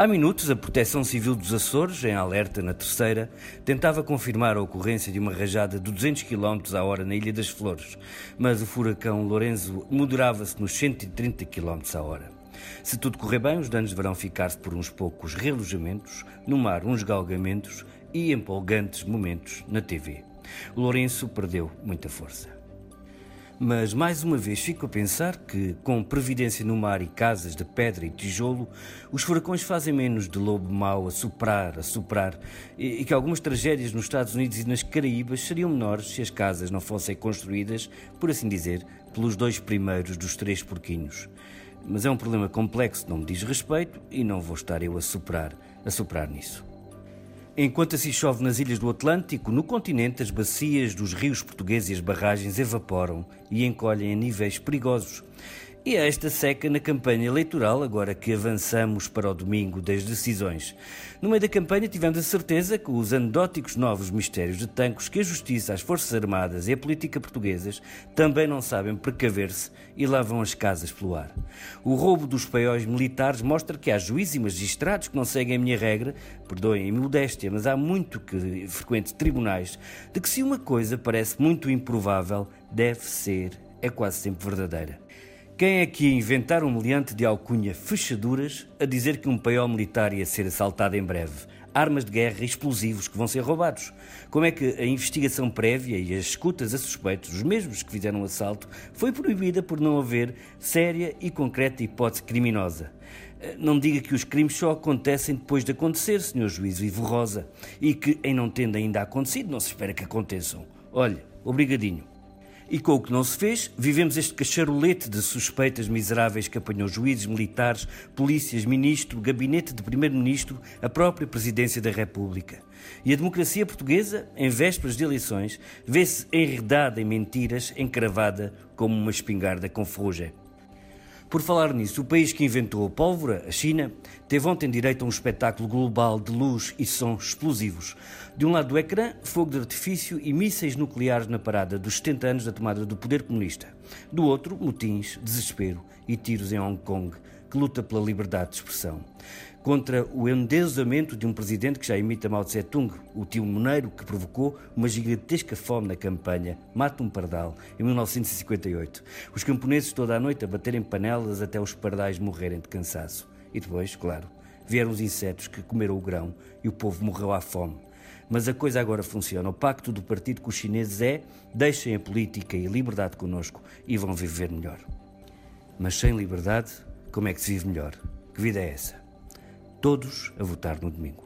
Há minutos, a Proteção Civil dos Açores, em alerta na terceira, tentava confirmar a ocorrência de uma rajada de 200 km a hora na Ilha das Flores, mas o furacão Lorenzo moderava-se nos 130 km a hora. Se tudo correr bem, os danos deverão ficar-se por uns poucos relojamentos, no mar uns galgamentos e empolgantes momentos na TV. O Lourenço perdeu muita força. Mas mais uma vez fico a pensar que, com previdência no mar e casas de pedra e tijolo, os furacões fazem menos de lobo mau a soprar, a soprar, e, e que algumas tragédias nos Estados Unidos e nas Caraíbas seriam menores se as casas não fossem construídas, por assim dizer, pelos dois primeiros dos três porquinhos. Mas é um problema complexo, não me diz respeito e não vou estar eu a soprar, a soprar nisso. Enquanto assim chove nas ilhas do Atlântico, no continente as bacias dos rios portugueses e as barragens evaporam e encolhem a níveis perigosos. E esta seca na campanha eleitoral, agora que avançamos para o domingo das decisões. No meio da campanha tivemos a certeza que os anedóticos novos mistérios de tancos que a Justiça, as Forças Armadas e a política portuguesas também não sabem precaver-se e lavam as casas pelo ar. O roubo dos paióis militares mostra que há juízes e magistrados que não seguem a minha regra, perdoem a modéstia, mas há muito que frequente tribunais, de que se uma coisa parece muito improvável, deve ser, é quase sempre verdadeira. Quem é que inventar um meliante de alcunha fechaduras a dizer que um paiol militar ia ser assaltado em breve? Armas de guerra e explosivos que vão ser roubados. Como é que a investigação prévia e as escutas a suspeitos, os mesmos que fizeram o assalto, foi proibida por não haver séria e concreta hipótese criminosa? Eh, não diga que os crimes só acontecem depois de acontecer, Sr. Juiz Ivo Rosa, e que, em não tendo ainda acontecido, não se espera que aconteçam. Olhe, obrigadinho. E com o que não se fez, vivemos este cacharolete de suspeitas miseráveis que apanhou juízes, militares, polícias, ministro, gabinete de primeiro-ministro, a própria presidência da República. E a democracia portuguesa, em vésperas de eleições, vê-se enredada em mentiras, encravada como uma espingarda com ferrugem. Por falar nisso, o país que inventou a pólvora, a China, teve ontem direito a um espetáculo global de luz e som explosivos. De um lado do ecrã, fogo de artifício e mísseis nucleares na parada dos 70 anos da tomada do poder comunista. Do outro, motins, desespero e tiros em Hong Kong, que luta pela liberdade de expressão contra o endeusamento de um presidente que já imita Mao Tse-tung, o tio Moneiro que provocou uma gigantesca fome na campanha, mata um pardal, em 1958. Os camponeses toda a noite a baterem panelas até os pardais morrerem de cansaço. E depois, claro, vieram os insetos que comeram o grão e o povo morreu à fome. Mas a coisa agora funciona. O pacto do partido com os chineses é deixem a política e a liberdade conosco e vão viver melhor. Mas sem liberdade, como é que se vive melhor? Que vida é essa? todos a votar no domingo.